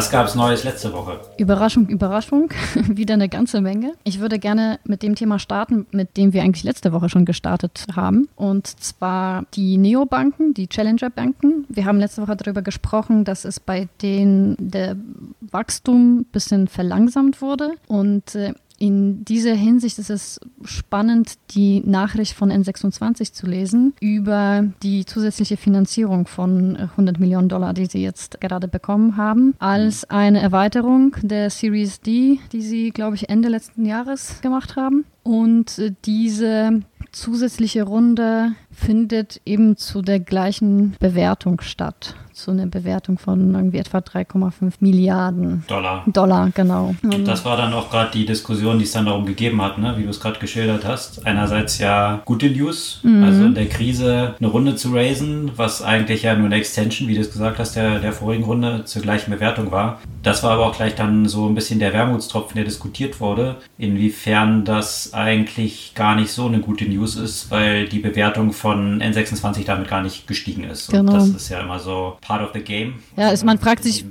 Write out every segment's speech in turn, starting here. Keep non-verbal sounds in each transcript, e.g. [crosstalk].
Was gab es Neues letzte Woche? Überraschung, Überraschung, [laughs] wieder eine ganze Menge. Ich würde gerne mit dem Thema starten, mit dem wir eigentlich letzte Woche schon gestartet haben. Und zwar die Neobanken, die Challenger-Banken. Wir haben letzte Woche darüber gesprochen, dass es bei denen der Wachstum ein bisschen verlangsamt wurde. Und äh, in dieser Hinsicht ist es spannend, die Nachricht von N26 zu lesen über die zusätzliche Finanzierung von 100 Millionen Dollar, die sie jetzt gerade bekommen haben, als eine Erweiterung der Series D, die sie, glaube ich, Ende letzten Jahres gemacht haben. Und äh, diese zusätzliche Runde findet eben zu der gleichen Bewertung statt. Zu einer Bewertung von irgendwie etwa 3,5 Milliarden Dollar. Dollar, genau. Und das war dann auch gerade die Diskussion, die es dann darum gegeben hat, ne? wie du es gerade geschildert hast. Einerseits ja gute News, mhm. also in der Krise eine Runde zu raisen, was eigentlich ja nur eine Extension, wie du es gesagt hast, der, der vorigen Runde zur gleichen Bewertung war. Das war aber auch gleich dann so ein bisschen der Wermutstropfen, der diskutiert wurde, inwiefern das eigentlich gar nicht so eine gute News ist, weil die Bewertung von N26 damit gar nicht gestiegen ist. Genau. Und das ist ja immer so part of the game. Ja, also man fragt sich,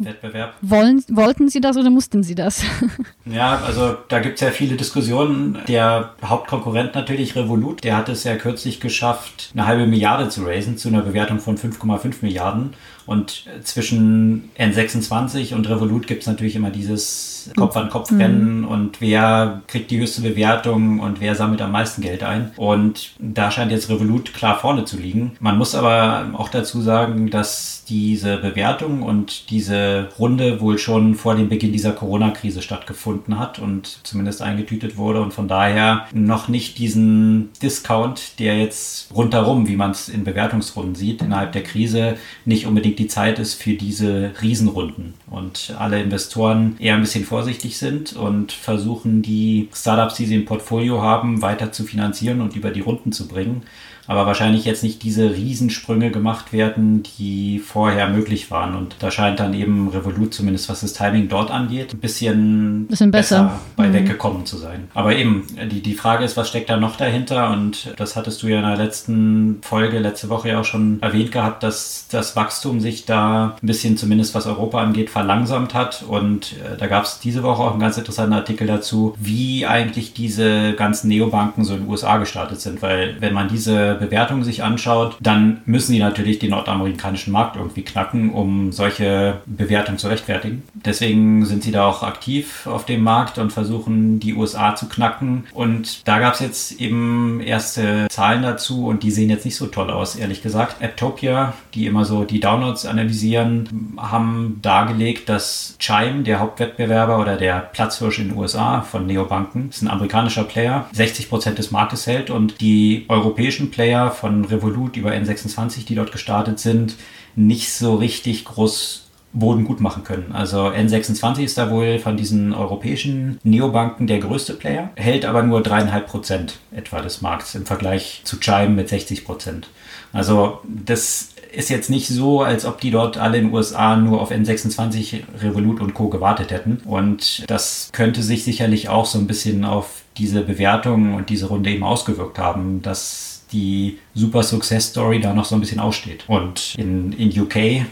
wollen, wollten sie das oder mussten sie das? [laughs] ja, also da gibt es ja viele Diskussionen. Der Hauptkonkurrent natürlich Revolut, der hat es ja kürzlich geschafft, eine halbe Milliarde zu raisen zu einer Bewertung von 5,5 Milliarden. Und zwischen N26 und Revolut gibt es natürlich immer dieses Kopf-an-Kopf-Rennen mhm. und wer kriegt die höchste Bewertung und wer sammelt am meisten Geld ein. Und da scheint jetzt Revolut klar vorne zu liegen. Man muss aber auch dazu sagen, dass diese Bewertung und diese Runde wohl schon vor dem Beginn dieser Corona-Krise stattgefunden hat und zumindest eingetütet wurde und von daher noch nicht diesen Discount, der jetzt rundherum, wie man es in Bewertungsrunden sieht, innerhalb der Krise nicht unbedingt die Zeit ist für diese Riesenrunden. Und alle Investoren eher ein bisschen vorsichtig sind und versuchen, die Startups, die sie im Portfolio haben, weiter zu finanzieren und über die Runden zu bringen aber wahrscheinlich jetzt nicht diese Riesensprünge gemacht werden, die vorher möglich waren. Und da scheint dann eben Revolut, zumindest was das Timing dort angeht, ein bisschen, bisschen besser, besser bei mhm. weggekommen zu sein. Aber eben, die, die Frage ist, was steckt da noch dahinter? Und das hattest du ja in der letzten Folge, letzte Woche ja auch schon erwähnt gehabt, dass das Wachstum sich da ein bisschen, zumindest was Europa angeht, verlangsamt hat. Und äh, da gab es diese Woche auch einen ganz interessanten Artikel dazu, wie eigentlich diese ganzen Neobanken so in den USA gestartet sind. Weil wenn man diese Bewertung sich anschaut, dann müssen die natürlich den nordamerikanischen Markt irgendwie knacken, um solche Bewertungen zu rechtfertigen. Deswegen sind sie da auch aktiv auf dem Markt und versuchen die USA zu knacken. Und da gab es jetzt eben erste Zahlen dazu und die sehen jetzt nicht so toll aus, ehrlich gesagt. Apptopia, die immer so die Downloads analysieren, haben dargelegt, dass Chime, der Hauptwettbewerber oder der Platzhirsch in den USA von Neobanken, ist ein amerikanischer Player, 60 Prozent des Marktes hält und die europäischen Player Player von Revolut über N26, die dort gestartet sind, nicht so richtig groß Boden gut machen können. Also N26 ist da wohl von diesen europäischen Neobanken der größte Player, hält aber nur dreieinhalb Prozent etwa des Markts im Vergleich zu Chime mit 60 Prozent. Also das ist jetzt nicht so, als ob die dort alle in den USA nur auf N26, Revolut und Co. gewartet hätten. Und das könnte sich sicherlich auch so ein bisschen auf diese Bewertung und diese Runde eben ausgewirkt haben, dass die super Success Story da noch so ein bisschen aussteht. Und in, in UK, äh,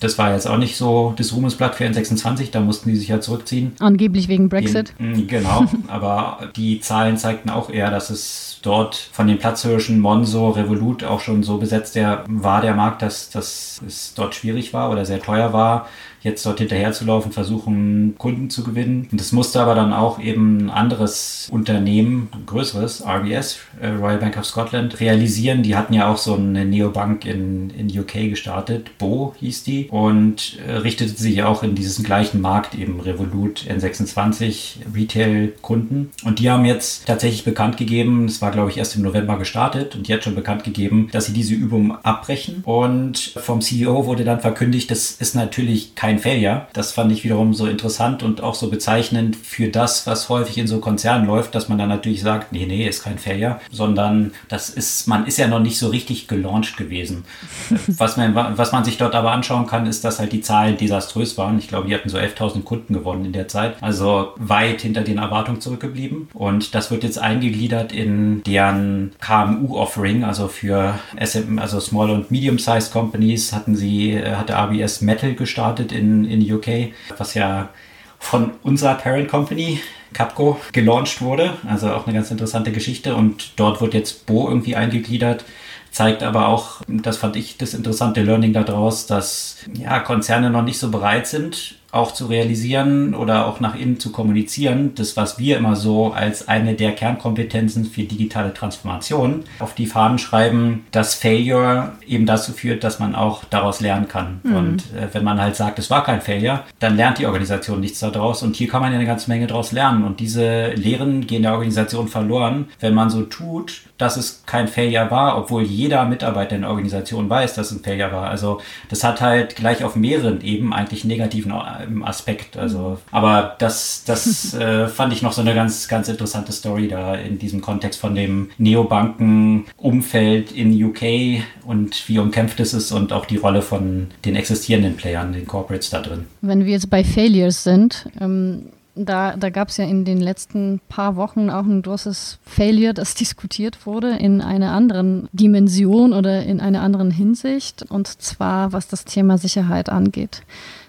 das war jetzt auch nicht so das Ruhmesblatt für N26, da mussten die sich ja zurückziehen. Angeblich wegen Brexit. In, genau, [laughs] aber die Zahlen zeigten auch eher, dass es dort von den Platzhirschen Monzo, Revolut auch schon so besetzt der, war der Markt, dass, dass es dort schwierig war oder sehr teuer war, jetzt dort hinterher zu laufen, versuchen, Kunden zu gewinnen. Und das musste aber dann auch eben ein anderes Unternehmen, ein größeres, RBS, äh, Royal Bank of Scotland, realisieren. Die hatten ja auch so eine Neobank in, in UK gestartet, Bo hieß die, und äh, richtete sich auch in diesen gleichen Markt, eben Revolut N26 Retail-Kunden. Und die haben jetzt tatsächlich bekannt gegeben, es war glaube ich erst im November gestartet und jetzt schon bekannt gegeben, dass sie diese Übung abbrechen. Und vom CEO wurde dann verkündigt, das ist natürlich kein Failure. Das fand ich wiederum so interessant und auch so bezeichnend für das, was häufig in so Konzernen läuft, dass man dann natürlich sagt, nee, nee, ist kein Failure, sondern das ist man ist ja noch nicht so richtig gelauncht gewesen. [laughs] was, man, was man sich dort aber anschauen kann, ist, dass halt die Zahlen desaströs waren. Ich glaube, die hatten so 11.000 Kunden gewonnen in der Zeit. Also weit hinter den Erwartungen zurückgeblieben. Und das wird jetzt eingegliedert in deren KMU-Offering, also für SM, also Small und Medium-Sized Companies hatten sie, äh, hatte ABS Metal gestartet in, in UK, was ja von unserer Parent Company Capco gelauncht wurde. Also auch eine ganz interessante Geschichte. Und dort wird jetzt Bo irgendwie eingegliedert. Zeigt aber auch, das fand ich das interessante Learning daraus, dass ja, Konzerne noch nicht so bereit sind, auch zu realisieren oder auch nach innen zu kommunizieren, das, was wir immer so als eine der Kernkompetenzen für digitale Transformation auf die Fahnen schreiben, dass Failure eben dazu führt, dass man auch daraus lernen kann. Mhm. Und äh, wenn man halt sagt, es war kein Failure, dann lernt die Organisation nichts daraus. Und hier kann man ja eine ganze Menge daraus lernen. Und diese Lehren gehen der Organisation verloren, wenn man so tut, dass es kein Failure war, obwohl jeder Mitarbeiter in der Organisation weiß, dass es ein Failure war. Also das hat halt gleich auf mehreren Ebenen eigentlich negativen Aspekt. Also, aber das, das [laughs] äh, fand ich noch so eine ganz, ganz interessante Story da in diesem Kontext von dem Neobanken-Umfeld in UK und wie umkämpft es ist und auch die Rolle von den existierenden Playern, den Corporates da drin. Wenn wir jetzt bei Failures sind, ähm da, da gab es ja in den letzten paar Wochen auch ein großes Failure, das [laughs] diskutiert wurde in einer anderen Dimension oder in einer anderen Hinsicht, und zwar was das Thema Sicherheit angeht.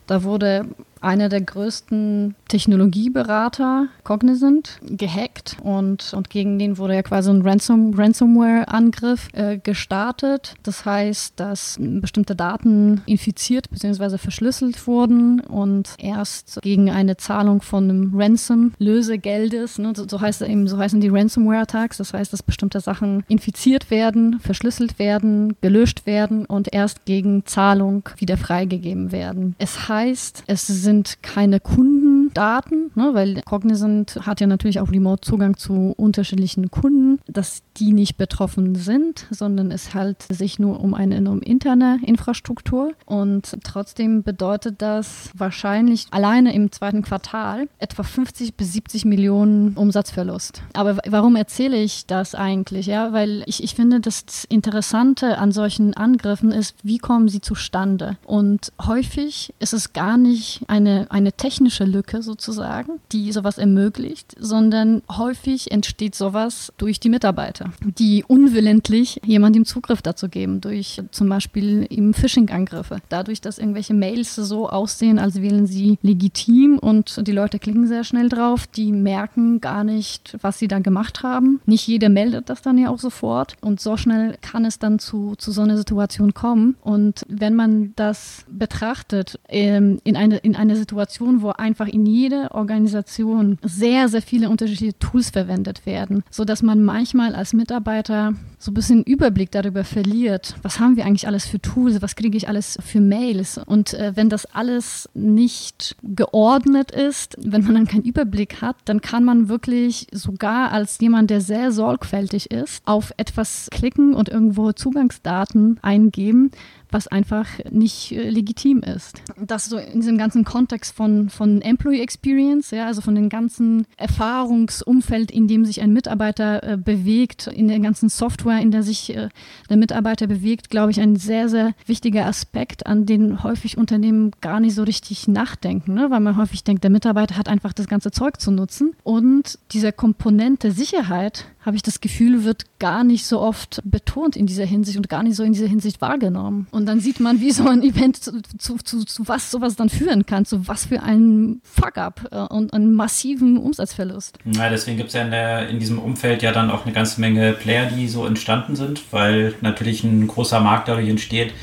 Da wurde einer der größten Technologieberater, Cognizant, gehackt und, und gegen den wurde ja quasi ein Ransom, Ransomware-Angriff äh, gestartet. Das heißt, dass bestimmte Daten infiziert bzw. verschlüsselt wurden und erst gegen eine Zahlung von einem Ransom-Lösegeldes, ne, so, so, heißt eben, so heißen die Ransomware-Attacks, das heißt, dass bestimmte Sachen infiziert werden, verschlüsselt werden, gelöscht werden und erst gegen Zahlung wieder freigegeben werden. Es heißt, es sind sind keine Kundendaten, ne, weil Cognizant hat ja natürlich auch Remote-Zugang zu unterschiedlichen Kunden, dass die nicht betroffen sind, sondern es handelt sich nur um eine um interne Infrastruktur. Und trotzdem bedeutet das wahrscheinlich alleine im zweiten Quartal etwa 50 bis 70 Millionen Umsatzverlust. Aber warum erzähle ich das eigentlich? Ja, weil ich, ich finde, das Interessante an solchen Angriffen ist, wie kommen sie zustande? Und häufig ist es gar nicht ein eine, eine technische Lücke sozusagen, die sowas ermöglicht, sondern häufig entsteht sowas durch die Mitarbeiter, die unwillentlich jemandem Zugriff dazu geben, durch zum Beispiel eben Phishing-Angriffe. Dadurch, dass irgendwelche Mails so aussehen, als wären sie legitim und die Leute klicken sehr schnell drauf, die merken gar nicht, was sie da gemacht haben. Nicht jeder meldet das dann ja auch sofort und so schnell kann es dann zu, zu so einer Situation kommen. Und wenn man das betrachtet ähm, in, eine, in eine Situation, wo einfach in jeder Organisation sehr, sehr viele unterschiedliche Tools verwendet werden, sodass man manchmal als Mitarbeiter so ein bisschen Überblick darüber verliert, was haben wir eigentlich alles für Tools, was kriege ich alles für Mails. Und äh, wenn das alles nicht geordnet ist, wenn man dann keinen Überblick hat, dann kann man wirklich sogar als jemand, der sehr sorgfältig ist, auf etwas klicken und irgendwo Zugangsdaten eingeben, was einfach nicht äh, legitim ist. Das so in diesem ganzen Kontext von, von Employee Experience, ja, also von dem ganzen Erfahrungsumfeld, in dem sich ein Mitarbeiter äh, bewegt, in der ganzen Software, in der sich äh, der Mitarbeiter bewegt, glaube ich, ein sehr, sehr wichtiger Aspekt, an den häufig Unternehmen gar nicht so richtig nachdenken, ne? weil man häufig denkt, der Mitarbeiter hat einfach das ganze Zeug zu nutzen und diese Komponente Sicherheit habe ich das Gefühl, wird gar nicht so oft betont in dieser Hinsicht und gar nicht so in dieser Hinsicht wahrgenommen. Und dann sieht man, wie so ein Event zu, zu, zu, zu was sowas dann führen kann, zu was für einen Fuck-up äh, und einen massiven Umsatzverlust. Ja, deswegen gibt es ja in, der, in diesem Umfeld ja dann auch eine ganze Menge Player, die so entstanden sind, weil natürlich ein großer Markt dadurch entsteht,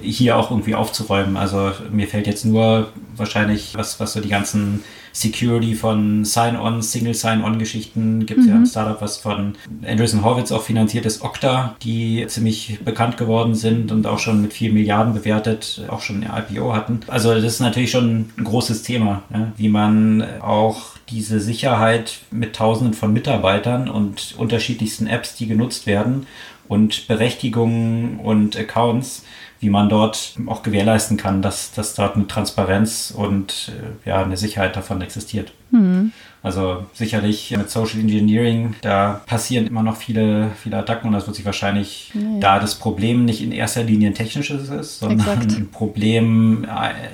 hier auch irgendwie aufzuräumen. Also mir fällt jetzt nur wahrscheinlich, was, was so die ganzen Security von Sign-On, Single Sign-On-Geschichten. Gibt es mhm. ja ein Startup, was von Andreessen Horwitz auch finanziert ist, Okta, die ziemlich bekannt geworden sind und auch schon mit vier Milliarden bewertet, auch schon eine IPO hatten. Also das ist natürlich schon ein großes Thema, ja, wie man auch diese Sicherheit mit Tausenden von Mitarbeitern und unterschiedlichsten Apps, die genutzt werden und Berechtigungen und Accounts wie man dort auch gewährleisten kann, dass, dass dort eine Transparenz und äh, ja, eine Sicherheit davon existiert. Mhm. Also sicherlich mit Social Engineering, da passieren immer noch viele, viele Attacken und das wird sich wahrscheinlich, nee. da das Problem nicht in erster Linie ein technisches ist, sondern Exakt. ein Problem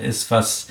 ist, was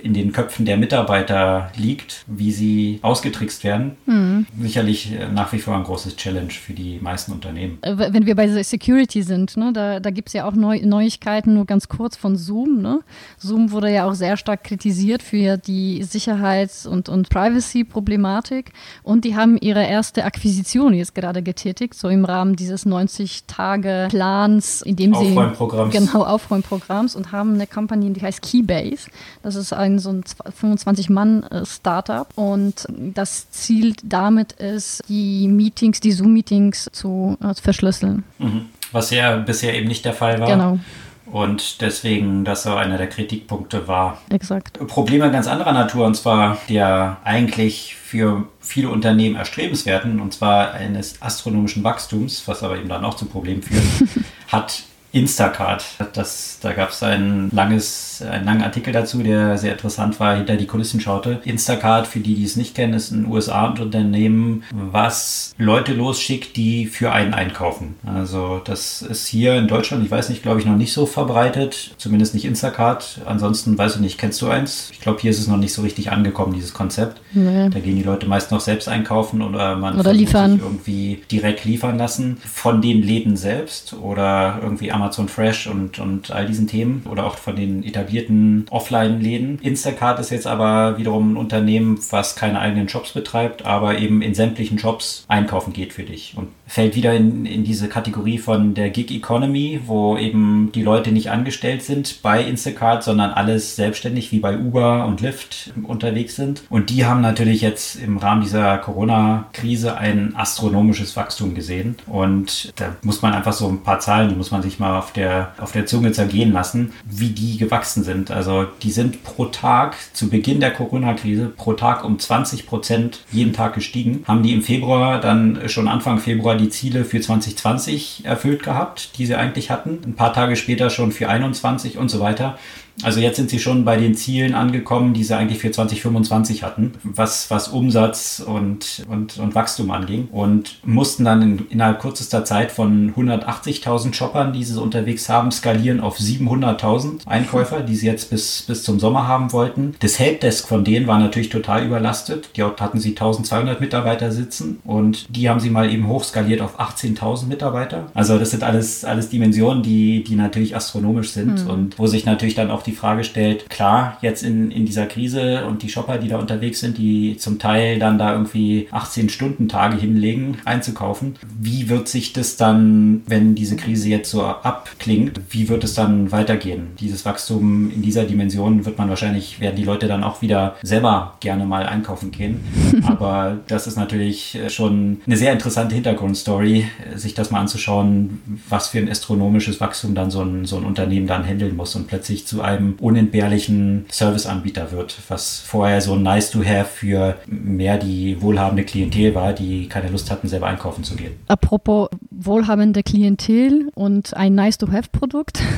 in den Köpfen der Mitarbeiter liegt, wie sie ausgetrickst werden. Mhm. Sicherlich äh, nach wie vor ein großes Challenge für die meisten Unternehmen. Äh, wenn wir bei Security sind, ne, da, da gibt es ja auch Neu Neuigkeiten, nur ganz kurz von Zoom. Ne? Zoom wurde ja auch sehr stark kritisiert für die Sicherheits- und, und Privacy- Problematik und die haben ihre erste Akquisition jetzt gerade getätigt, so im Rahmen dieses 90-Tage-Plans, in dem sie Aufräumprogramms. genau Aufräumprogramms und haben eine Company, die heißt Keybase. Das ist ein so ein 25-Mann-Startup und das Ziel damit ist, die Meetings, die Zoom-Meetings zu äh, verschlüsseln. Mhm. Was ja bisher eben nicht der Fall war. Genau. Und deswegen das so einer der Kritikpunkte war. Exakt. Probleme ganz anderer Natur, und zwar der eigentlich für viele Unternehmen erstrebenswerten, und zwar eines astronomischen Wachstums, was aber eben dann auch zum Problem führt, [laughs] hat Instacart. Das, da gab es ein langes, einen langen Artikel dazu, der sehr interessant war, hinter die Kulissen schaute. Instacart, für die, die es nicht kennen, ist ein USA-Unternehmen, was Leute losschickt, die für einen einkaufen. Also das ist hier in Deutschland, ich weiß nicht, glaube ich, noch nicht so verbreitet. Zumindest nicht Instacart. Ansonsten weiß ich nicht, kennst du eins? Ich glaube, hier ist es noch nicht so richtig angekommen, dieses Konzept. Nee. Da gehen die Leute meist noch selbst einkaufen oder man oder liefern. sich irgendwie direkt liefern lassen von den Läden selbst oder irgendwie Amazon Fresh und, und all diesen Themen oder auch von den etablierten Offline-Läden. Instacart ist jetzt aber wiederum ein Unternehmen, was keine eigenen Shops betreibt, aber eben in sämtlichen Shops einkaufen geht für dich und fällt wieder in, in diese Kategorie von der Gig Economy, wo eben die Leute nicht angestellt sind bei Instacart, sondern alles selbstständig wie bei Uber und Lyft unterwegs sind. Und die haben natürlich jetzt im Rahmen dieser Corona-Krise ein astronomisches Wachstum gesehen. Und da muss man einfach so ein paar Zahlen, die muss man sich mal auf der, auf der Zunge zergehen lassen, wie die gewachsen sind. Also die sind pro Tag zu Beginn der Corona-Krise pro Tag um 20 Prozent jeden Tag gestiegen. Haben die im Februar dann schon Anfang Februar die Ziele für 2020 erfüllt gehabt, die sie eigentlich hatten. Ein paar Tage später schon für 21 und so weiter. Also jetzt sind sie schon bei den Zielen angekommen, die sie eigentlich für 2025 hatten, was, was Umsatz und, und, und Wachstum anging und mussten dann in, innerhalb kürzester Zeit von 180.000 Shoppern, die sie unterwegs haben, skalieren auf 700.000 Einkäufer, die sie jetzt bis, bis zum Sommer haben wollten. Das Helpdesk von denen war natürlich total überlastet. Dort hatten sie 1200 Mitarbeiter sitzen und die haben sie mal eben hochskaliert auf 18.000 Mitarbeiter. Also das sind alles, alles Dimensionen, die, die natürlich astronomisch sind mhm. und wo sich natürlich dann auch die Frage stellt, klar, jetzt in, in dieser Krise und die Shopper, die da unterwegs sind, die zum Teil dann da irgendwie 18-Stunden-Tage hinlegen, einzukaufen, wie wird sich das dann, wenn diese Krise jetzt so abklingt, wie wird es dann weitergehen? Dieses Wachstum in dieser Dimension wird man wahrscheinlich, werden die Leute dann auch wieder selber gerne mal einkaufen gehen. [laughs] Aber das ist natürlich schon eine sehr interessante Hintergrundstory, sich das mal anzuschauen, was für ein astronomisches Wachstum dann so ein, so ein Unternehmen dann handeln muss und plötzlich zu einem einem unentbehrlichen Serviceanbieter wird, was vorher so nice to have für mehr die wohlhabende Klientel war, die keine Lust hatten, selber einkaufen zu gehen. Apropos wohlhabende Klientel und ein nice to have Produkt. [laughs]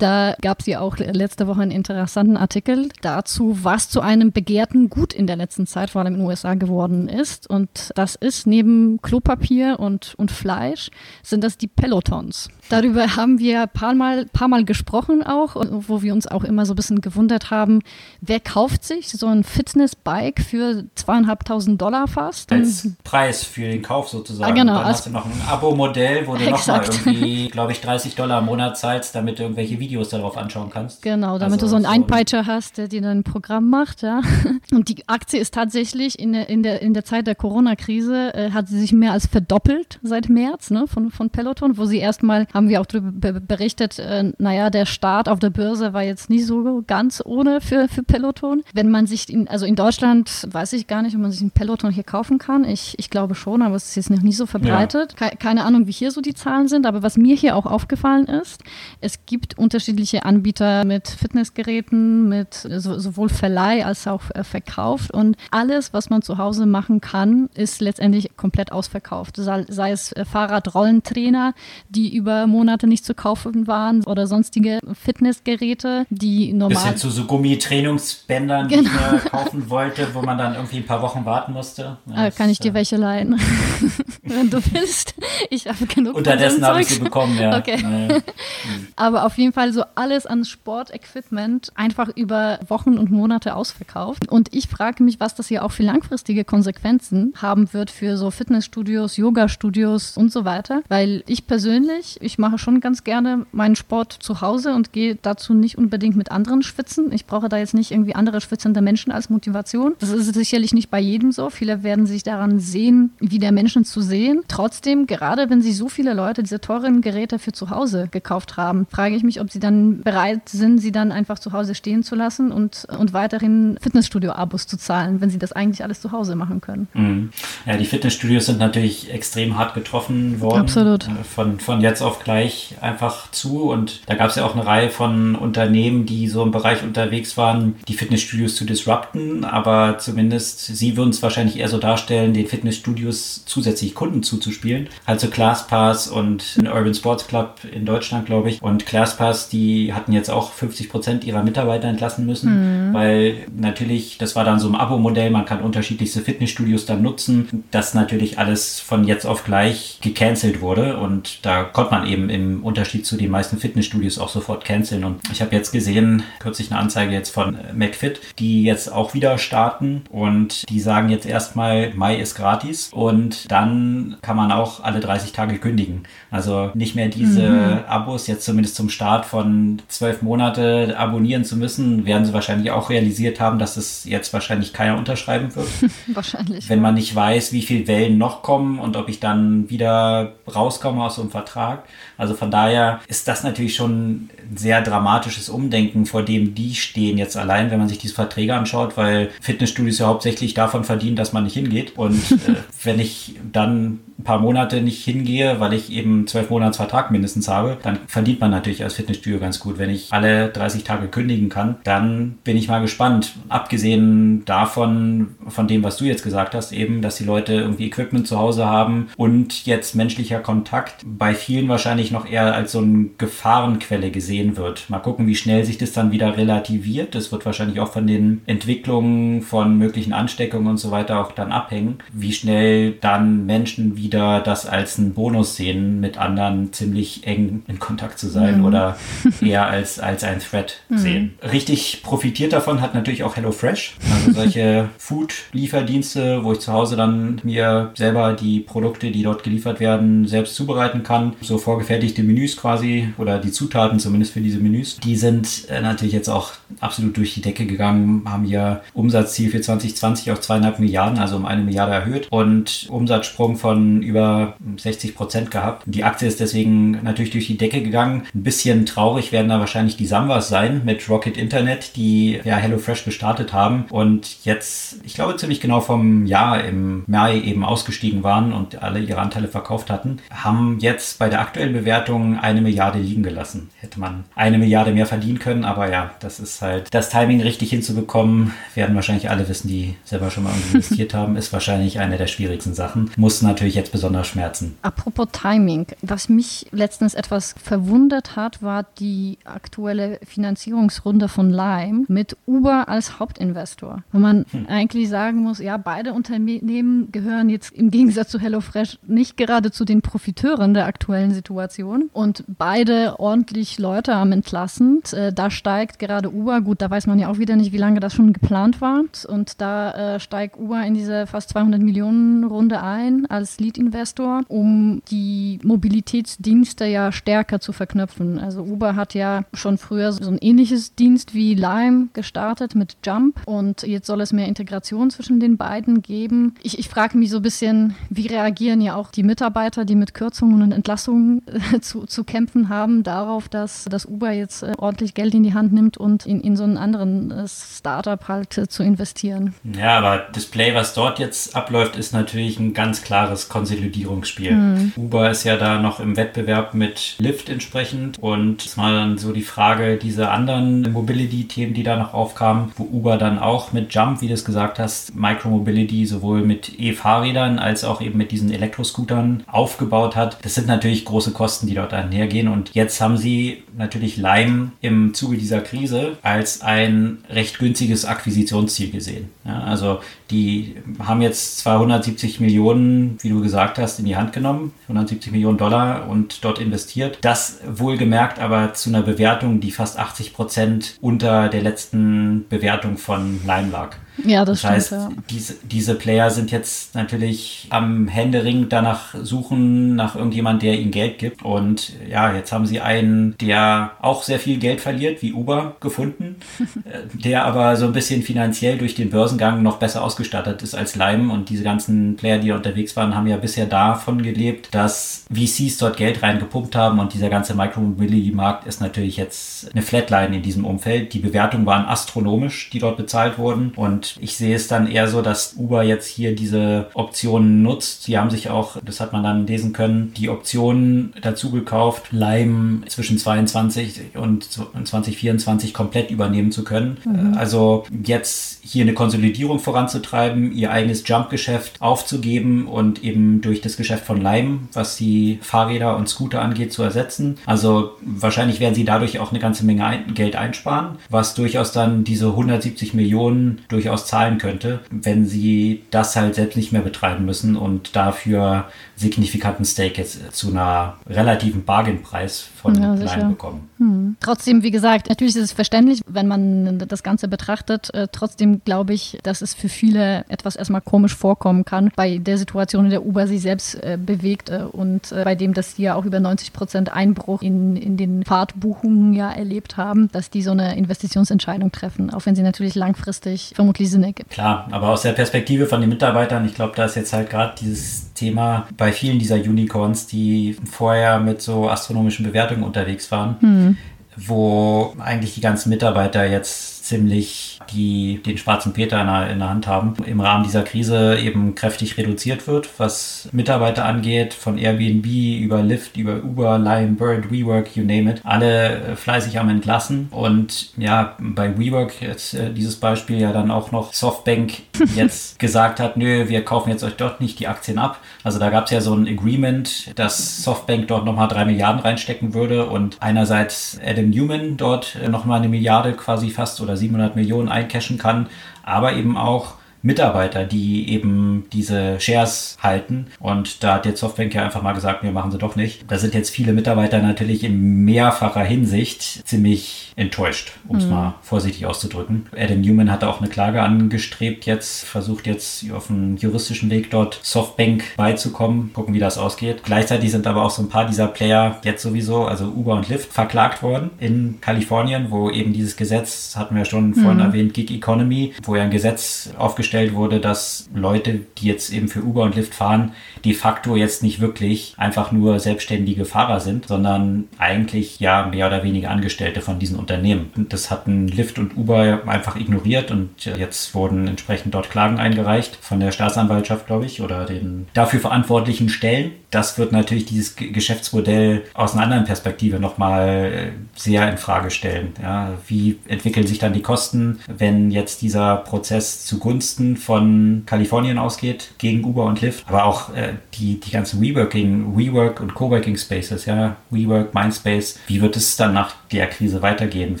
Da gab es ja auch letzte Woche einen interessanten Artikel dazu, was zu einem begehrten Gut in der letzten Zeit, vor allem in den USA, geworden ist. Und das ist neben Klopapier und, und Fleisch, sind das die Pelotons. Darüber haben wir ein paar Mal, paar Mal gesprochen auch, wo wir uns auch immer so ein bisschen gewundert haben, wer kauft sich so ein Fitnessbike für zweieinhalbtausend Dollar fast? Als Preis für den Kauf sozusagen. Ah, genau. dann hast du noch ein Abo-Modell, wo du nochmal irgendwie, glaube ich, 30 Dollar im Monat zahlst, damit du irgendwelche Videos Videos darauf anschauen kannst. Genau, damit also, du so einen so Einpeitscher hast, der dir dann ein Programm macht, ja. [laughs] Und die Aktie ist tatsächlich in der, in der, in der Zeit der Corona-Krise, äh, hat sie sich mehr als verdoppelt seit März, ne, von, von Peloton, wo sie erstmal, haben wir auch darüber berichtet, äh, naja, der Start auf der Börse war jetzt nicht so ganz ohne für, für Peloton. Wenn man sich, in, also in Deutschland weiß ich gar nicht, ob man sich ein Peloton hier kaufen kann. Ich, ich glaube schon, aber es ist jetzt noch nie so verbreitet. Ja. Keine Ahnung, wie hier so die Zahlen sind, aber was mir hier auch aufgefallen ist, es gibt unterschiedliche Anbieter mit Fitnessgeräten, mit so, sowohl Verleih als auch äh, Verkauf und alles, was man zu Hause machen kann, ist letztendlich komplett ausverkauft. Sei, sei es äh, Fahrradrollentrainer, die über Monate nicht zu kaufen waren oder sonstige Fitnessgeräte, die normal... Bis hin zu so Gummitrainingsbändern, genau. die ich mir kaufen wollte, wo man dann irgendwie ein paar Wochen warten musste. Ja, äh, kann ich dir welche leihen, [laughs] wenn du willst. Ich habe genug Unterdessen habe ich sie bekommen, ja. Okay. Ja. [laughs] Aber auf jeden Fall so alles an Sportequipment einfach über Wochen und Monate ausverkauft. Und ich frage mich, was das hier auch für langfristige Konsequenzen haben wird für so Fitnessstudios, Yoga-Studios und so weiter. Weil ich persönlich, ich mache schon ganz gerne meinen Sport zu Hause und gehe dazu nicht unbedingt mit anderen schwitzen. Ich brauche da jetzt nicht irgendwie andere schwitzende Menschen als Motivation. Das ist sicherlich nicht bei jedem so. Viele werden sich daran sehen, wie der Menschen zu sehen. Trotzdem, gerade wenn sich so viele Leute diese teuren Geräte für zu Hause gekauft haben, frage ich mich, ob sie dann bereit sind, sie dann einfach zu Hause stehen zu lassen und, und weiterhin Fitnessstudio-Abos zu zahlen, wenn sie das eigentlich alles zu Hause machen können. Mhm. Ja, die Fitnessstudios sind natürlich extrem hart getroffen worden. Absolut. Äh, von, von jetzt auf gleich einfach zu. Und da gab es ja auch eine Reihe von Unternehmen, die so im Bereich unterwegs waren, die Fitnessstudios zu disrupten. Aber zumindest sie würden es wahrscheinlich eher so darstellen, den Fitnessstudios zusätzlich Kunden zuzuspielen. Also ClassPass und ein Urban Sports Club in Deutschland, glaube ich. Und ClassPass, die hatten jetzt auch 50 Prozent ihrer Mitarbeiter entlassen müssen, mhm. weil natürlich, das war dann so ein Abo-Modell, man kann unterschiedlichste Fitnessstudios dann nutzen, das natürlich alles von jetzt auf gleich gecancelt wurde und da konnte man eben im Unterschied zu den meisten Fitnessstudios auch sofort canceln und ich habe jetzt gesehen, kürzlich eine Anzeige jetzt von McFit, die jetzt auch wieder starten und die sagen jetzt erstmal, Mai ist gratis und dann kann man auch alle 30 Tage kündigen. Also nicht mehr diese mhm. Abos jetzt zumindest zum Start von zwölf Monate abonnieren zu müssen, werden sie wahrscheinlich auch realisiert haben, dass es jetzt wahrscheinlich keiner unterschreiben wird. [laughs] wahrscheinlich. Wenn man nicht weiß, wie viele Wellen noch kommen und ob ich dann wieder rauskomme aus so einem Vertrag. Also von daher ist das natürlich schon ein sehr dramatisches Umdenken, vor dem die stehen jetzt allein, wenn man sich diese Verträge anschaut, weil Fitnessstudios ja hauptsächlich davon verdienen, dass man nicht hingeht. Und äh, [laughs] wenn ich dann ein paar Monate nicht hingehe, weil ich eben zwölf Monats Vertrag mindestens habe, dann verdient man natürlich als Fitnessstudio ganz gut. Wenn ich alle 30 Tage kündigen kann, dann bin ich mal gespannt. Abgesehen davon, von dem, was du jetzt gesagt hast, eben, dass die Leute irgendwie Equipment zu Hause haben und jetzt menschlicher Kontakt bei vielen wahrscheinlich noch eher als so eine Gefahrenquelle gesehen wird. Mal gucken, wie schnell sich das dann wieder relativiert. Das wird wahrscheinlich auch von den Entwicklungen von möglichen Ansteckungen und so weiter auch dann abhängen, wie schnell dann Menschen wieder wieder das als einen Bonus sehen, mit anderen ziemlich eng in Kontakt zu sein mhm. oder [laughs] eher als, als ein Threat mhm. sehen. Richtig profitiert davon hat natürlich auch HelloFresh. Also [laughs] solche Food-Lieferdienste, wo ich zu Hause dann mir selber die Produkte, die dort geliefert werden, selbst zubereiten kann. So vorgefertigte Menüs quasi oder die Zutaten zumindest für diese Menüs. Die sind äh, natürlich jetzt auch absolut durch die Decke gegangen, haben ja Umsatzziel für 2020 auf zweieinhalb Milliarden, also um eine Milliarde erhöht und Umsatzsprung von über 60 Prozent gehabt. Die Aktie ist deswegen natürlich durch die Decke gegangen. Ein bisschen traurig werden da wahrscheinlich die Samwas sein mit Rocket Internet, die ja HelloFresh gestartet haben und jetzt, ich glaube, ziemlich genau vom Jahr im Mai eben ausgestiegen waren und alle ihre Anteile verkauft hatten, haben jetzt bei der aktuellen Bewertung eine Milliarde liegen gelassen. Hätte man eine Milliarde mehr verdienen können, aber ja, das ist halt das Timing richtig hinzubekommen, werden wahrscheinlich alle wissen, die selber schon mal [laughs] investiert haben, ist wahrscheinlich eine der schwierigsten Sachen. Muss natürlich jetzt besonders schmerzen. Apropos Timing, was mich letztens etwas verwundert hat, war die aktuelle Finanzierungsrunde von Lime mit Uber als Hauptinvestor. Wo man hm. eigentlich sagen muss, ja, beide Unternehmen gehören jetzt im Gegensatz zu HelloFresh nicht gerade zu den Profiteuren der aktuellen Situation und beide ordentlich Leute am entlassen. Äh, da steigt gerade Uber, gut, da weiß man ja auch wieder nicht, wie lange das schon geplant war. Und da äh, steigt Uber in diese fast 200 Millionen Runde ein als Lead Investor, um die Mobilitätsdienste ja stärker zu verknüpfen. Also Uber hat ja schon früher so ein ähnliches Dienst wie Lime gestartet mit Jump und jetzt soll es mehr Integration zwischen den beiden geben. Ich, ich frage mich so ein bisschen, wie reagieren ja auch die Mitarbeiter, die mit Kürzungen und Entlassungen äh, zu, zu kämpfen haben, darauf, dass, dass Uber jetzt äh, ordentlich Geld in die Hand nimmt und in, in so einen anderen äh, Startup halt zu investieren. Ja, aber das Play, was dort jetzt abläuft, ist natürlich ein ganz klares Konsolidierungsspiel. Mhm. Uber ist ja da noch im Wettbewerb mit Lyft entsprechend und es war dann so die Frage, diese anderen Mobility-Themen, die da noch aufkamen, wo Uber dann auch mit Jump, wie du es gesagt hast, Micromobility sowohl mit E-Fahrrädern als auch eben mit diesen Elektroscootern aufgebaut hat. Das sind natürlich große Kosten, die dort einhergehen und jetzt haben sie natürlich Lime im Zuge dieser Krise als ein recht günstiges Akquisitionsziel gesehen. Ja, also die haben jetzt 270 Millionen, wie du gesagt hast, in die Hand genommen, 170 Millionen Dollar und dort investiert. Das wohlgemerkt aber zu einer Bewertung, die fast 80 Prozent unter der letzten Bewertung von Lime lag. Ja, das, das stimmt, heißt, ja. diese, diese Player sind jetzt natürlich am Händering danach suchen, nach irgendjemand, der ihnen Geld gibt. Und ja, jetzt haben sie einen, der auch sehr viel Geld verliert, wie Uber, gefunden, [laughs] äh, der aber so ein bisschen finanziell durch den Börsengang noch besser ausgestattet ist als Lime. Und diese ganzen Player, die unterwegs waren, haben ja bisher davon gelebt, dass VCs dort Geld reingepumpt haben und dieser ganze Micromobility-Markt ist natürlich jetzt eine Flatline in diesem Umfeld. Die Bewertungen waren astronomisch, die dort bezahlt wurden. Und ich sehe es dann eher so, dass Uber jetzt hier diese Optionen nutzt. Sie haben sich auch, das hat man dann lesen können, die Optionen dazu gekauft, Lime zwischen 22 und 2024 komplett übernehmen zu können. Mhm. Also jetzt hier eine Konsolidierung voranzutreiben, ihr eigenes Jump-Geschäft aufzugeben und eben durch das Geschäft von Lime, was die Fahrräder und Scooter angeht, zu ersetzen. Also wahrscheinlich werden sie dadurch auch eine ganze Menge Geld einsparen, was durchaus dann diese 170 Millionen durchaus durchaus zahlen könnte, wenn sie das halt selbst nicht mehr betreiben müssen und dafür signifikanten Stake jetzt zu einer relativen Bargainpreis von ja, Klein bekommen. Hm. Trotzdem, wie gesagt, natürlich ist es verständlich, wenn man das Ganze betrachtet. Äh, trotzdem glaube ich, dass es für viele etwas erstmal komisch vorkommen kann bei der Situation, in der Uber sich selbst äh, bewegt äh, und äh, bei dem, dass die ja auch über 90 Prozent Einbruch in, in den Fahrtbuchungen ja erlebt haben, dass die so eine Investitionsentscheidung treffen, auch wenn sie natürlich langfristig vermutlich Sinn ergibt. Klar, aber aus der Perspektive von den Mitarbeitern, ich glaube, da ist jetzt halt gerade dieses Thema bei vielen dieser Unicorns, die vorher mit so astronomischen Bewertungen unterwegs waren, hm. wo eigentlich die ganzen Mitarbeiter jetzt ziemlich die den schwarzen Peter in der, in der Hand haben, im Rahmen dieser Krise eben kräftig reduziert wird, was Mitarbeiter angeht, von Airbnb über Lyft, über Uber, Lion Bird, WeWork, you name it, alle äh, fleißig am Entlassen. Und ja, bei WeWork jetzt äh, dieses Beispiel ja dann auch noch Softbank [laughs] jetzt gesagt hat, nö, wir kaufen jetzt euch dort nicht die Aktien ab. Also da gab es ja so ein Agreement, dass Softbank dort nochmal drei Milliarden reinstecken würde und einerseits Adam Newman dort äh, nochmal eine Milliarde quasi fast oder 700 Millionen eincashen kann, aber eben auch Mitarbeiter, die eben diese Shares halten. Und da hat jetzt Softbank ja einfach mal gesagt, wir machen sie doch nicht. Da sind jetzt viele Mitarbeiter natürlich in mehrfacher Hinsicht ziemlich enttäuscht, um es mhm. mal vorsichtig auszudrücken. Adam Newman hat auch eine Klage angestrebt jetzt, versucht jetzt auf einem juristischen Weg dort Softbank beizukommen, gucken, wie das ausgeht. Gleichzeitig sind aber auch so ein paar dieser Player jetzt sowieso, also Uber und Lyft, verklagt worden in Kalifornien, wo eben dieses Gesetz, hatten wir schon vorhin mhm. erwähnt, Gig Economy, wo ja ein Gesetz aufgestellt festgestellt wurde, dass Leute, die jetzt eben für Uber und Lyft fahren, de facto jetzt nicht wirklich einfach nur selbstständige Fahrer sind, sondern eigentlich ja mehr oder weniger Angestellte von diesen Unternehmen. Und das hatten Lyft und Uber einfach ignoriert und jetzt wurden entsprechend dort Klagen eingereicht von der Staatsanwaltschaft, glaube ich, oder den dafür verantwortlichen Stellen. Das wird natürlich dieses Geschäftsmodell aus einer anderen Perspektive nochmal äh, sehr in Frage stellen. Ja, wie entwickeln sich dann die Kosten, wenn jetzt dieser Prozess zugunsten von Kalifornien ausgeht gegen Uber und Lyft, aber auch äh, die, die ganzen WeWorking, WeWork und Coworking Spaces, ja, WeWork, Mindspace, wie wird es dann nach der Krise weitergehen,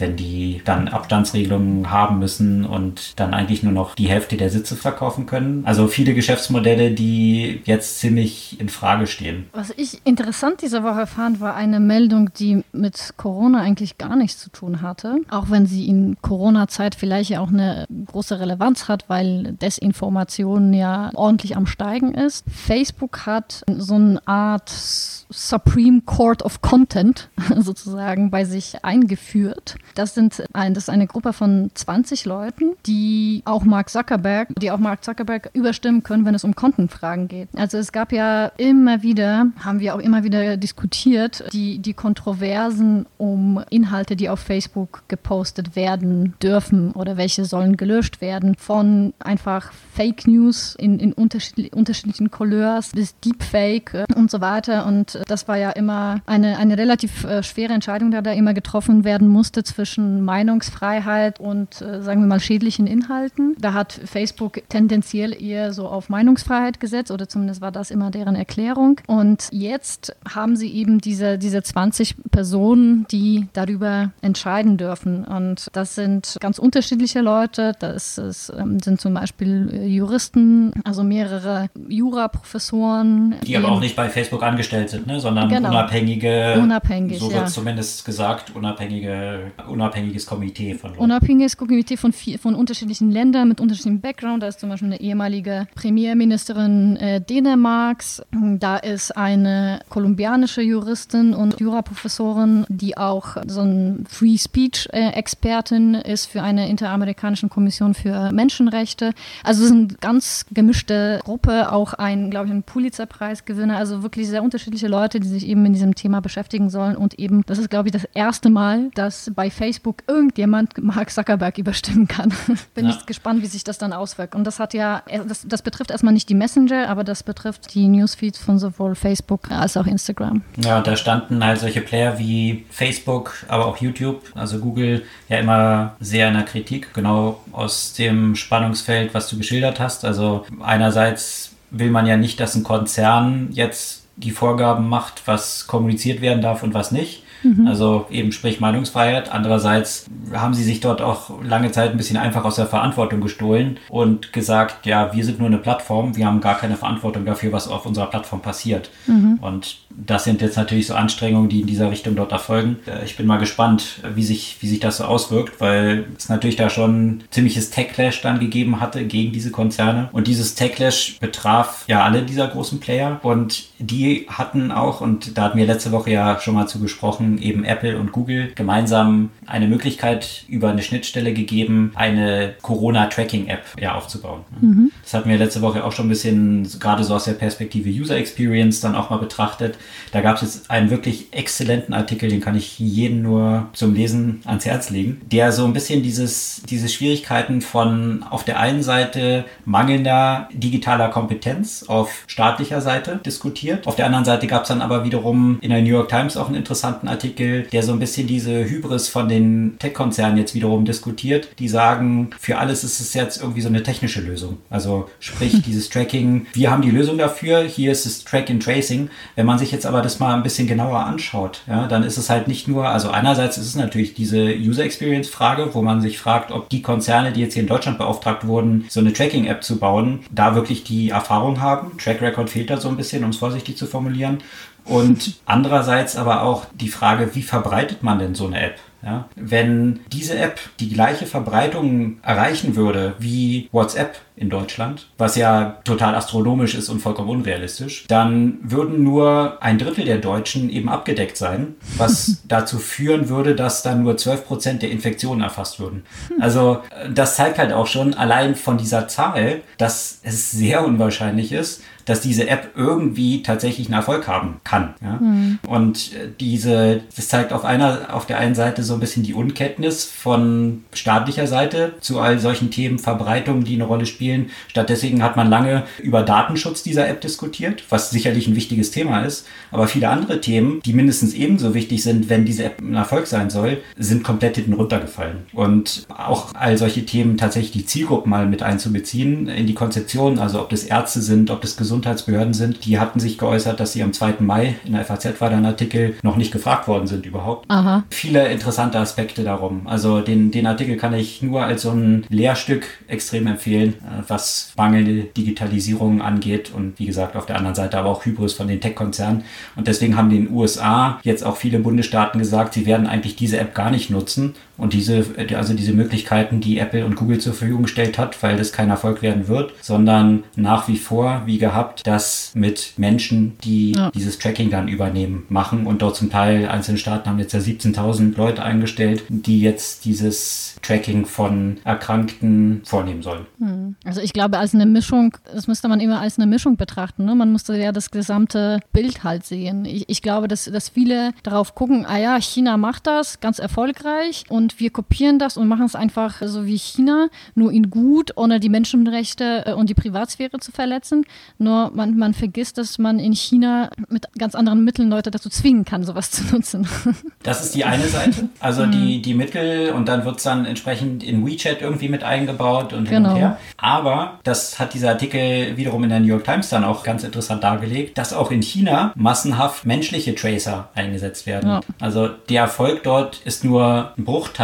wenn die dann Abstandsregelungen haben müssen und dann eigentlich nur noch die Hälfte der Sitze verkaufen können? Also viele Geschäftsmodelle, die jetzt ziemlich in Frage stehen. Was ich interessant diese Woche fand, war eine Meldung, die mit Corona eigentlich gar nichts zu tun hatte, auch wenn sie in Corona-Zeit vielleicht ja auch eine große Relevanz hat, weil Desinformation ja ordentlich am Steigen ist. Facebook hat so eine Art Supreme Court of Content [laughs] sozusagen bei sich eingeführt. Das sind ein, das ist eine Gruppe von 20 Leuten, die auch Mark Zuckerberg, die auch Mark Zuckerberg überstimmen können, wenn es um Kontenfragen geht. Also es gab ja immer wieder, haben wir auch immer wieder diskutiert, die, die Kontroversen um Inhalte, die auf Facebook gepostet werden dürfen oder welche sollen gelöscht werden, von einfach Fake News in, in unterschiedli unterschiedlichen Couleurs bis Deepfake äh, und so weiter. Und das war ja immer eine, eine relativ äh, schwere Entscheidung, die da immer getroffen werden musste zwischen Meinungsfreiheit und, äh, sagen wir mal, schädlichen Inhalten. Da hat Facebook tendenziell eher so auf Meinungsfreiheit gesetzt oder zumindest war das immer deren Erklärung. Und jetzt haben sie eben diese, diese 20 Personen, die darüber entscheiden dürfen. Und das sind ganz unterschiedliche Leute. Das ist, ähm, sind zum Beispiel äh, Juristen, also mehrere Juraprofessoren. Die aber auch nicht bei Facebook angestellt sind, ne? sondern genau. unabhängige, Unabhängig, so wird ja. zumindest gesagt, unabhängige, unabhängiges Komitee von Leuten. Unabhängiges Komitee von, von unterschiedlichen Ländern mit unterschiedlichem Background. Da ist zum Beispiel eine ehemalige Premierministerin äh, Dänemarks. Da ist eine kolumbianische Juristin und Juraprofessorin, die auch so ein Free Speech äh, ist für eine interamerikanische Kommission für Menschenrechte. Also es ist eine ganz gemischte Gruppe, auch ein, glaube ich, ein Pulitzer-Preisgewinner. Also wirklich sehr unterschiedliche Leute, die sich eben mit diesem Thema beschäftigen sollen. Und eben, das ist, glaube ich, das erste Mal, dass bei Facebook irgendjemand Mark Zuckerberg überstimmen kann. [laughs] Bin ja. ich gespannt, wie sich das dann auswirkt. Und das hat ja, das, das betrifft erstmal nicht die Messenger, aber das betrifft die Newsfeeds von sowohl Facebook als auch Instagram. Ja, da standen halt solche Player wie Facebook, aber auch YouTube, also Google, ja immer sehr in der Kritik, genau aus dem Spannungsfeld, was du geschildert hast. Also einerseits will man ja nicht, dass ein Konzern jetzt die Vorgaben macht, was kommuniziert werden darf und was nicht. Mhm. Also eben sprich Meinungsfreiheit. Andererseits haben sie sich dort auch lange Zeit ein bisschen einfach aus der Verantwortung gestohlen und gesagt, ja, wir sind nur eine Plattform, wir haben gar keine Verantwortung dafür, was auf unserer Plattform passiert. Mhm. Und das sind jetzt natürlich so Anstrengungen, die in dieser Richtung dort erfolgen. Äh, ich bin mal gespannt, wie sich, wie sich das so auswirkt, weil es natürlich da schon ziemliches Techlash dann gegeben hatte gegen diese Konzerne. Und dieses Techlash betraf ja alle dieser großen Player und die hatten auch, und da hatten wir letzte Woche ja schon mal eben Apple und Google gemeinsam eine Möglichkeit über eine Schnittstelle gegeben, eine Corona-Tracking-App ja, aufzubauen. Mhm. Das hatten wir letzte Woche auch schon ein bisschen, gerade so aus der Perspektive User Experience, dann auch mal betrachtet. Da gab es jetzt einen wirklich exzellenten Artikel, den kann ich jedem nur zum Lesen ans Herz legen, der so ein bisschen dieses, diese Schwierigkeiten von auf der einen Seite mangelnder digitaler Kompetenz auf staatlicher Seite diskutiert. Auf der anderen Seite gab es dann aber wiederum in der New York Times auch einen interessanten Artikel, der so ein bisschen diese Hybris von den Tech-Konzernen jetzt wiederum diskutiert. Die sagen, für alles ist es jetzt irgendwie so eine technische Lösung. Also sprich [laughs] dieses Tracking, wir haben die Lösung dafür, hier ist es Track and Tracing. Wenn man sich jetzt aber das mal ein bisschen genauer anschaut, ja, dann ist es halt nicht nur, also einerseits ist es natürlich diese User Experience Frage, wo man sich fragt, ob die Konzerne, die jetzt hier in Deutschland beauftragt wurden, so eine Tracking App zu bauen, da wirklich die Erfahrung haben. Track Record fehlt da so ein bisschen, um es vorsichtig zu formulieren. Und andererseits aber auch die Frage, wie verbreitet man denn so eine App? Ja? Wenn diese App die gleiche Verbreitung erreichen würde wie WhatsApp in Deutschland, was ja total astronomisch ist und vollkommen unrealistisch, dann würden nur ein Drittel der Deutschen eben abgedeckt sein, was [laughs] dazu führen würde, dass dann nur 12 Prozent der Infektionen erfasst würden. Also das zeigt halt auch schon allein von dieser Zahl, dass es sehr unwahrscheinlich ist, dass diese App irgendwie tatsächlich einen Erfolg haben kann. Ja? Mhm. Und diese, das zeigt auf einer, auf der einen Seite so ein bisschen die Unkenntnis von staatlicher Seite zu all solchen Themen, Verbreitungen, die eine Rolle spielen. Stattdessen hat man lange über Datenschutz dieser App diskutiert, was sicherlich ein wichtiges Thema ist. Aber viele andere Themen, die mindestens ebenso wichtig sind, wenn diese App ein Erfolg sein soll, sind komplett hinten runtergefallen. Und auch all solche Themen tatsächlich die Zielgruppen mal mit einzubeziehen in die Konzeption, also ob das Ärzte sind, ob das Gesundheitsbehörden sind, die hatten sich geäußert, dass sie am 2. Mai in der FAZ war da ein Artikel noch nicht gefragt worden sind überhaupt. Aha. Viele interessante Aspekte darum. Also den, den Artikel kann ich nur als so ein Lehrstück extrem empfehlen, äh, was mangelnde Digitalisierung angeht und wie gesagt auf der anderen Seite aber auch Hybris von den Tech-Konzernen. Und deswegen haben die in den USA jetzt auch viele Bundesstaaten gesagt, sie werden eigentlich diese App gar nicht nutzen und diese, also diese Möglichkeiten, die Apple und Google zur Verfügung gestellt hat, weil das kein Erfolg werden wird, sondern nach wie vor, wie gehabt, das mit Menschen, die ja. dieses Tracking dann übernehmen, machen und dort zum Teil einzelne Staaten haben jetzt ja 17.000 Leute eingestellt, die jetzt dieses Tracking von Erkrankten vornehmen soll. Hm. Also ich glaube, als eine Mischung, das müsste man immer als eine Mischung betrachten. Ne? Man musste ja das gesamte Bild halt sehen. Ich, ich glaube, dass, dass viele darauf gucken, ah ja, China macht das ganz erfolgreich und wir kopieren das und machen es einfach so wie China, nur in gut, ohne die Menschenrechte äh, und die Privatsphäre zu verletzen. Nur man, man vergisst, dass man in China mit ganz anderen Mitteln Leute dazu zwingen kann, sowas zu nutzen. [laughs] Das ist die eine Seite. Also die, hm. die Mittel und dann wird es dann entsprechend in WeChat irgendwie mit eingebaut und hin genau. und her. Aber das hat dieser Artikel wiederum in der New York Times dann auch ganz interessant dargelegt, dass auch in China massenhaft menschliche Tracer eingesetzt werden. Ja. Also der Erfolg dort ist nur ein Bruchteil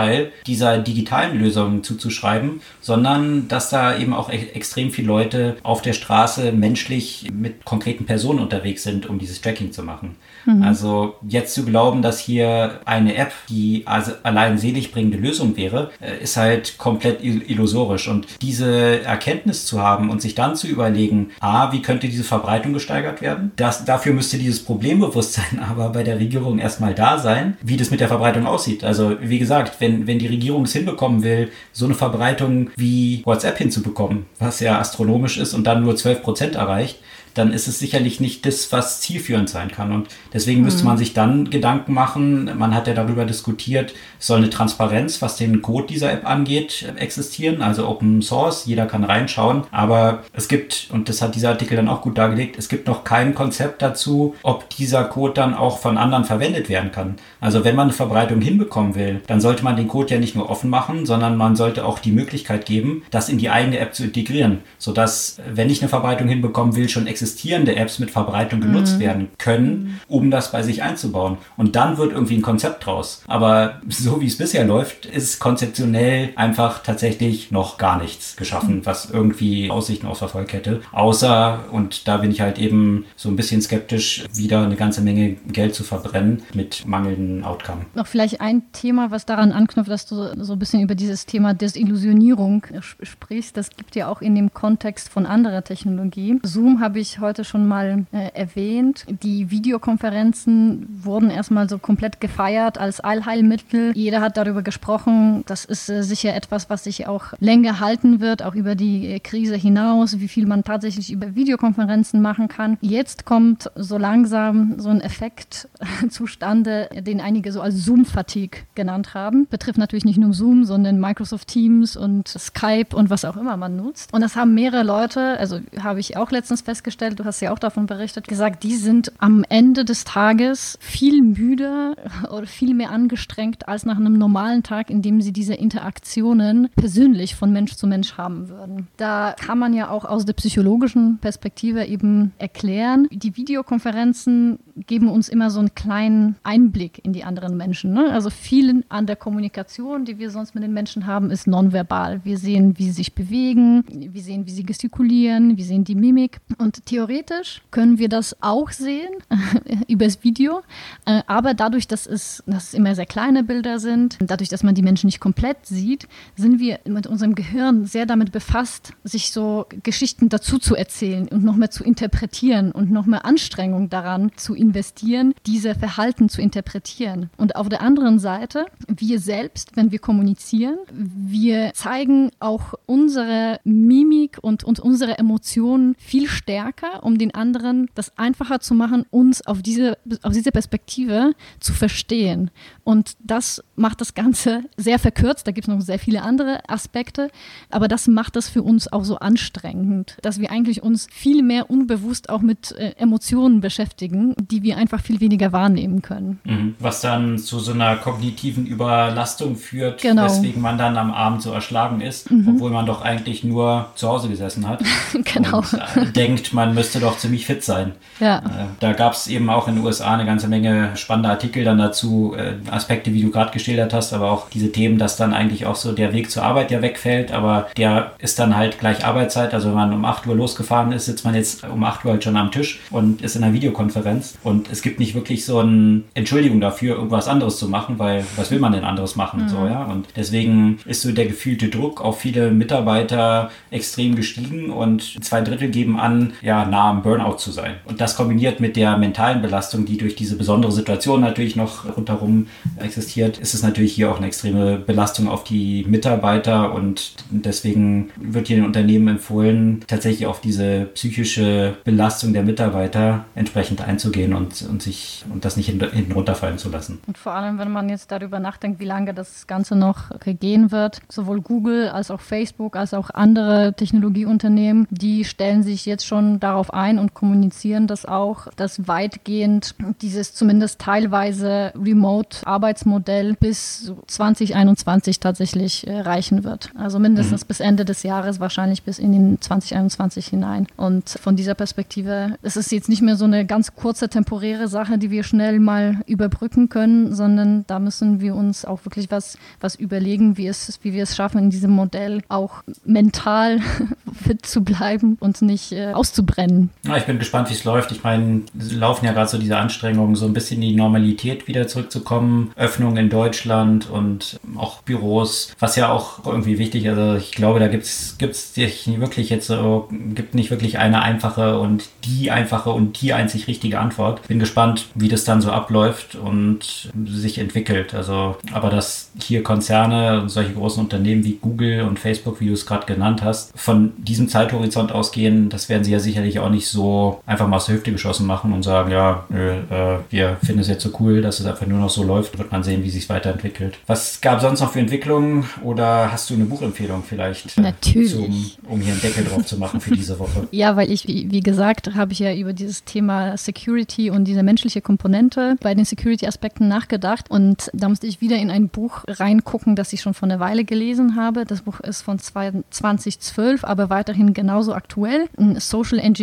dieser digitalen Lösungen zuzuschreiben, sondern dass da eben auch e extrem viele Leute auf der Straße menschlich mit konkreten Personen unterwegs sind, um dieses Tracking zu machen. Mhm. Also jetzt zu glauben, dass hier eine App die also allein selig bringende Lösung wäre, äh, ist halt komplett illusorisch. Und diese Erkenntnis zu haben und sich dann zu überlegen, a, wie könnte diese Verbreitung gesteigert werden? Das, dafür müsste dieses Problembewusstsein [laughs] aber bei der Regierung erstmal da sein, wie das mit der Verbreitung aussieht. Also wie gesagt, wenn, wenn die Regierung es hinbekommen will, so eine Verbreitung wie WhatsApp hinzubekommen, was ja astronomisch ist und dann nur 12 Prozent erreicht, dann ist es sicherlich nicht das, was zielführend sein kann. Und deswegen müsste mhm. man sich dann Gedanken machen. Man hat ja darüber diskutiert, soll eine Transparenz, was den Code dieser App angeht, existieren, also Open Source. Jeder kann reinschauen. Aber es gibt, und das hat dieser Artikel dann auch gut dargelegt, es gibt noch kein Konzept dazu, ob dieser Code dann auch von anderen verwendet werden kann. Also wenn man eine Verbreitung hinbekommen will, dann sollte man den Code ja nicht nur offen machen, sondern man sollte auch die Möglichkeit geben, das in die eigene App zu integrieren, sodass, wenn ich eine Verbreitung hinbekommen will, schon existiert existierende Apps mit Verbreitung genutzt mhm. werden können, um das bei sich einzubauen. Und dann wird irgendwie ein Konzept draus. Aber [laughs] so wie es bisher läuft, ist konzeptionell einfach tatsächlich noch gar nichts geschaffen, mhm. was irgendwie Aussichten auf Erfolg hätte. Außer, und da bin ich halt eben so ein bisschen skeptisch, wieder eine ganze Menge Geld zu verbrennen mit mangelndem Outcome. Noch vielleicht ein Thema, was daran anknüpft, dass du so ein bisschen über dieses Thema Desillusionierung sprichst. Das gibt ja auch in dem Kontext von anderer Technologie. Zoom habe ich heute schon mal äh, erwähnt. Die Videokonferenzen wurden erstmal so komplett gefeiert als Allheilmittel. Jeder hat darüber gesprochen. Das ist äh, sicher etwas, was sich auch länger halten wird, auch über die äh, Krise hinaus, wie viel man tatsächlich über Videokonferenzen machen kann. Jetzt kommt so langsam so ein Effekt [laughs] zustande, den einige so als Zoom-Fatigue genannt haben. Betrifft natürlich nicht nur Zoom, sondern Microsoft Teams und Skype und was auch immer man nutzt. Und das haben mehrere Leute, also habe ich auch letztens festgestellt, festgestellt, du hast ja auch davon berichtet, gesagt, die sind am Ende des Tages viel müder [laughs] oder viel mehr angestrengt als nach einem normalen Tag, in dem sie diese Interaktionen persönlich von Mensch zu Mensch haben würden. Da kann man ja auch aus der psychologischen Perspektive eben erklären, die Videokonferenzen geben uns immer so einen kleinen Einblick in die anderen Menschen. Ne? Also viel an der Kommunikation, die wir sonst mit den Menschen haben, ist nonverbal. Wir sehen, wie sie sich bewegen, wir sehen, wie sie gestikulieren, wir sehen die Mimik. Und theoretisch können wir das auch sehen [laughs] übers Video, äh, aber dadurch, dass es, dass es immer sehr kleine Bilder sind, dadurch, dass man die Menschen nicht komplett sieht, sind wir mit unserem Gehirn sehr damit befasst, sich so Geschichten dazu zu erzählen und noch mehr zu interpretieren und noch mehr Anstrengung daran zu investieren, diese Verhalten zu interpretieren. Und auf der anderen Seite, wir selbst, wenn wir kommunizieren, wir zeigen auch unsere Mimik und, und unsere Emotionen viel stärker stärker, um den anderen das einfacher zu machen, uns auf diese, auf diese Perspektive zu verstehen. Und das macht das Ganze sehr verkürzt. Da gibt es noch sehr viele andere Aspekte. Aber das macht das für uns auch so anstrengend, dass wir eigentlich uns viel mehr unbewusst auch mit äh, Emotionen beschäftigen, die wir einfach viel weniger wahrnehmen können. Mhm. Was dann zu so einer kognitiven Überlastung führt, genau. weswegen man dann am Abend so erschlagen ist, mhm. obwohl man doch eigentlich nur zu Hause gesessen hat. [laughs] genau. Und äh, denkt, man müsste doch ziemlich fit sein. Ja. Äh, da gab es eben auch in den USA eine ganze Menge spannender Artikel dann dazu, äh, Aspekte, wie du gerade geschildert hast, aber auch diese Themen, dass dann eigentlich auch so der Weg zur Arbeit ja wegfällt, aber der ist dann halt gleich Arbeitszeit. Also wenn man um 8 Uhr losgefahren ist, sitzt man jetzt um 8 Uhr halt schon am Tisch und ist in einer Videokonferenz und es gibt nicht wirklich so eine Entschuldigung dafür, irgendwas anderes zu machen, weil was will man denn anderes machen? Mhm. So, ja? Und deswegen ist so der gefühlte Druck auf viele Mitarbeiter extrem gestiegen und zwei Drittel geben an, ja, nah am Burnout zu sein. Und das kombiniert mit der mentalen Belastung, die durch diese besondere Situation natürlich noch rundherum existiert, ist es natürlich hier auch eine extreme Belastung auf die Mitarbeiter und deswegen wird hier den Unternehmen empfohlen, tatsächlich auf diese psychische Belastung der Mitarbeiter entsprechend einzugehen und, und sich und das nicht hinten runterfallen zu lassen. Und vor allem, wenn man jetzt darüber nachdenkt, wie lange das Ganze noch gehen wird, sowohl Google als auch Facebook als auch andere Technologieunternehmen, die stellen sich jetzt schon darauf ein und kommunizieren das auch, dass weitgehend dieses zumindest teilweise Remote-Arbeitsmodell bis 2021 tatsächlich äh, reichen wird. Also mindestens mhm. bis Ende des Jahres, wahrscheinlich bis in den 2021 hinein. Und von dieser Perspektive ist es jetzt nicht mehr so eine ganz kurze temporäre Sache, die wir schnell mal überbrücken können, sondern da müssen wir uns auch wirklich was, was überlegen, wie, es, wie wir es schaffen, in diesem Modell auch mental [laughs] fit zu bleiben und nicht äh, auszubrennen. Ja, ich bin gespannt, wie es läuft. Ich meine, laufen ja gerade so diese Anstrengungen, so ein bisschen in die Normalität wieder zurückzukommen. Öffnung in Deutschland und auch Büros, was ja auch irgendwie wichtig ist. Also ich glaube, da gibt es nicht wirklich jetzt so, gibt nicht wirklich eine einfache und die einfache und die einzig richtige Antwort. Bin gespannt, wie das dann so abläuft und sich entwickelt. Also, aber dass hier Konzerne und solche großen Unternehmen wie Google und Facebook, wie du es gerade genannt hast, von diesem Zeithorizont ausgehen, das werden sie ja sicherlich auch nicht so einfach mal aus der Hüfte geschossen machen und sagen, ja, nö, äh, wir finden es jetzt so cool, dass es einfach nur noch so läuft, wird man sehen, wie sich es weiterentwickelt. Was gab sonst noch für Entwicklungen oder hast du eine Buchempfehlung vielleicht? Äh, Natürlich. Zum, um hier einen Deckel drauf zu machen für diese Woche. [laughs] Ja, weil ich, wie, wie gesagt, habe ich ja über dieses Thema Security und diese menschliche Komponente bei den Security-Aspekten nachgedacht und da musste ich wieder in ein Buch reingucken, das ich schon vor einer Weile gelesen habe. Das Buch ist von 2012, aber weiterhin genauso aktuell. Social Engineering,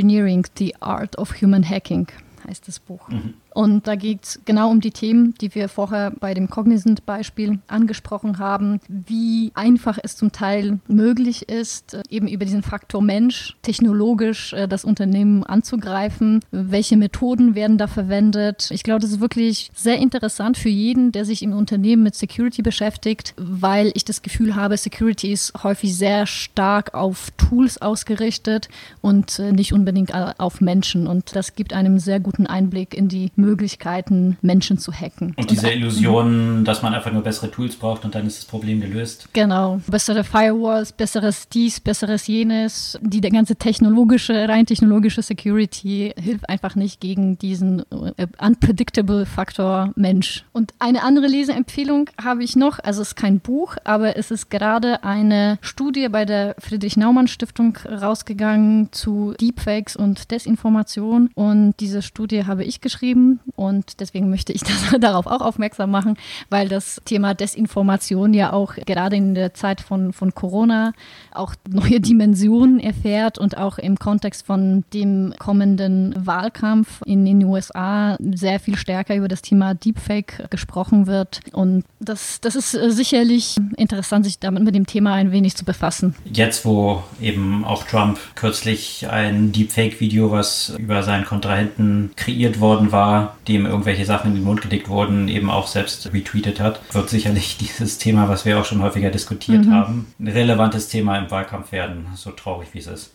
The Art of Human Hacking heißt das Buch. Mhm. Und da geht es genau um die Themen, die wir vorher bei dem Cognizant-Beispiel angesprochen haben, wie einfach es zum Teil möglich ist, äh, eben über diesen Faktor Mensch technologisch äh, das Unternehmen anzugreifen. Welche Methoden werden da verwendet? Ich glaube, das ist wirklich sehr interessant für jeden, der sich im Unternehmen mit Security beschäftigt, weil ich das Gefühl habe, Security ist häufig sehr stark auf Tools ausgerichtet und äh, nicht unbedingt auf Menschen. Und das gibt einem sehr guten Einblick in die Möglichkeiten, Menschen zu hacken. Und diese und, Illusion, dass man einfach nur bessere Tools braucht und dann ist das Problem gelöst. Genau. Bessere Firewalls, besseres dies, besseres jenes. Die ganze technologische, rein technologische Security hilft einfach nicht gegen diesen äh, unpredictable Faktor Mensch. Und eine andere Leseempfehlung habe ich noch. Also es ist kein Buch, aber es ist gerade eine Studie bei der Friedrich Naumann Stiftung rausgegangen zu Deepfakes und Desinformation. Und diese Studie habe ich geschrieben und deswegen möchte ich [laughs] das, darauf auch aufmerksam machen, weil das Thema Desinformation ja auch gerade in der Zeit von, von Corona auch neue [laughs] Dimensionen erfährt und auch im Kontext von dem kommenden Wahlkampf in den USA sehr viel stärker über das Thema Deepfake gesprochen wird. Und das, das ist sicherlich interessant, sich damit mit dem Thema ein wenig zu befassen. Jetzt, wo eben auch Trump kürzlich ein Deepfake-Video, was über seinen Kontrahenten kreiert worden war, dem irgendwelche Sachen in den Mund gelegt wurden, eben auch selbst retweetet hat, wird sicherlich [laughs] dieses Thema, was wir auch schon häufiger diskutiert mhm. haben, ein relevantes Thema im Wahlkampf werden, so traurig wie es ist.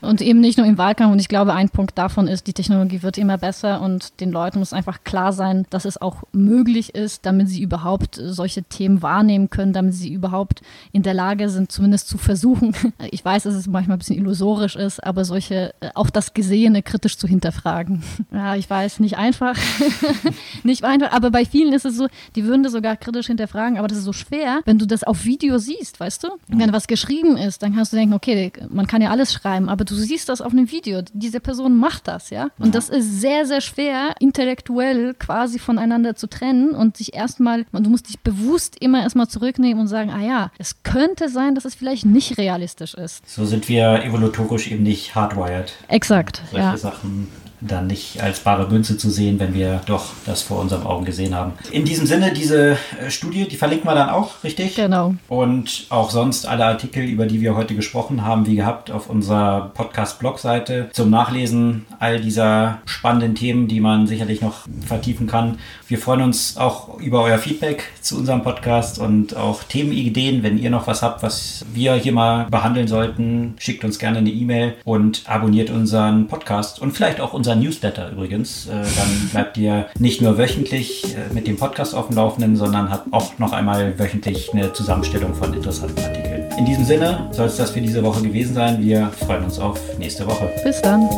Und eben nicht nur im Wahlkampf. Und ich glaube, ein Punkt davon ist, die Technologie wird immer besser und den Leuten muss einfach klar sein, dass es auch möglich ist, damit sie überhaupt solche Themen wahrnehmen können, damit sie überhaupt in der Lage sind, zumindest zu versuchen. [laughs] Ich weiß, dass es manchmal ein bisschen illusorisch ist, aber solche, äh, auch das Gesehene kritisch zu hinterfragen. [laughs] Ja, ich weiß, nicht einfach. [laughs] nicht einfach, aber bei vielen ist es so, die würden das sogar kritisch hinterfragen, aber das ist so schwer, wenn du das auf Video siehst, weißt du? Wenn was geschrieben ist, dann kannst du denken, okay, man kann ja alles schreiben, aber du siehst das auf einem Video. Diese Person macht das, ja. Und ja. das ist sehr, sehr schwer, intellektuell quasi voneinander zu trennen und sich erstmal, du musst dich bewusst immer erstmal zurücknehmen und sagen, ah ja, es könnte sein, dass es vielleicht nicht realistisch ist. So sind wir evolutorisch eben nicht hardwired. Exakt. Solche ja. Sachen dann nicht als bare Münze zu sehen, wenn wir doch das vor unseren Augen gesehen haben. In diesem Sinne, diese äh, Studie, die verlinken wir dann auch, richtig? Genau. Und auch sonst alle Artikel, über die wir heute gesprochen haben, wie gehabt, auf unserer Podcast-Blog-Seite zum Nachlesen all dieser spannenden Themen, die man sicherlich noch vertiefen kann. Wir freuen uns auch über euer Feedback zu unserem Podcast und auch Themenideen. Wenn ihr noch was habt, was wir hier mal behandeln sollten, schickt uns gerne eine E-Mail und abonniert unseren Podcast und vielleicht auch unseren Newsletter übrigens. Äh, dann [laughs] bleibt ihr nicht nur wöchentlich äh, mit dem Podcast auf dem Laufenden, sondern habt auch noch einmal wöchentlich eine Zusammenstellung von interessanten Artikeln. In diesem Sinne soll es das für diese Woche gewesen sein. Wir freuen uns auf nächste Woche. Bis dann.